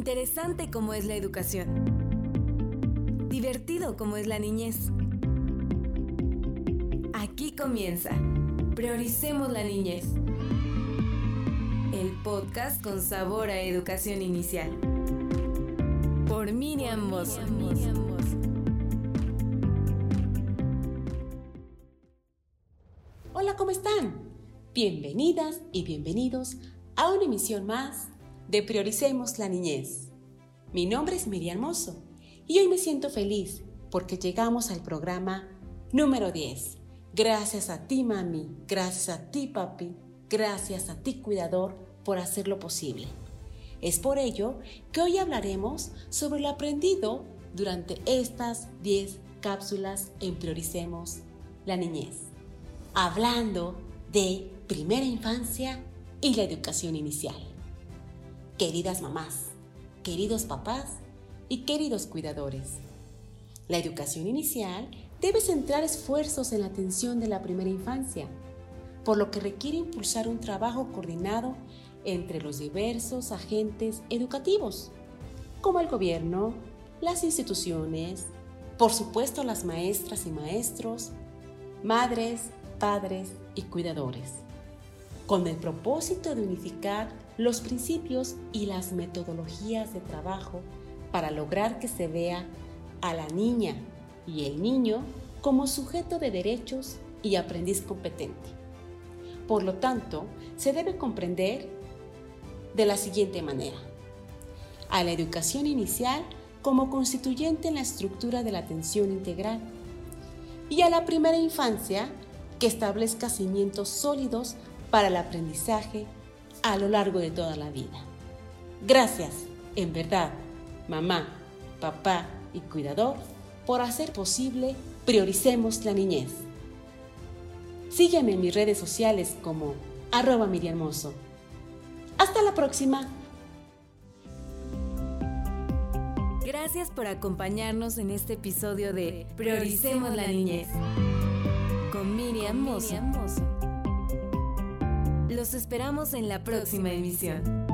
Interesante como es la educación. Divertido como es la niñez. Aquí comienza. Prioricemos la niñez. El podcast con sabor a educación inicial. Por Miriam Mosso. Hola, ¿cómo están? Bienvenidas y bienvenidos a una emisión más de Prioricemos la Niñez. Mi nombre es Miriam Mosso y hoy me siento feliz porque llegamos al programa número 10. Gracias a ti, mami, gracias a ti, papi, gracias a ti, cuidador, por hacerlo posible. Es por ello que hoy hablaremos sobre lo aprendido durante estas 10 cápsulas en Prioricemos la Niñez. Hablando de primera infancia y la educación inicial queridas mamás, queridos papás y queridos cuidadores. La educación inicial debe centrar esfuerzos en la atención de la primera infancia, por lo que requiere impulsar un trabajo coordinado entre los diversos agentes educativos, como el gobierno, las instituciones, por supuesto las maestras y maestros, madres, padres y cuidadores, con el propósito de unificar los principios y las metodologías de trabajo para lograr que se vea a la niña y el niño como sujeto de derechos y aprendiz competente. Por lo tanto, se debe comprender de la siguiente manera. A la educación inicial como constituyente en la estructura de la atención integral y a la primera infancia que establezca cimientos sólidos para el aprendizaje a lo largo de toda la vida. Gracias, en verdad, mamá, papá y cuidador, por hacer posible Prioricemos la Niñez. Sígueme en mis redes sociales como arroba miriamoso. Hasta la próxima. Gracias por acompañarnos en este episodio de Prioricemos la Niñez con Miriam Mozo. Los esperamos en la próxima emisión.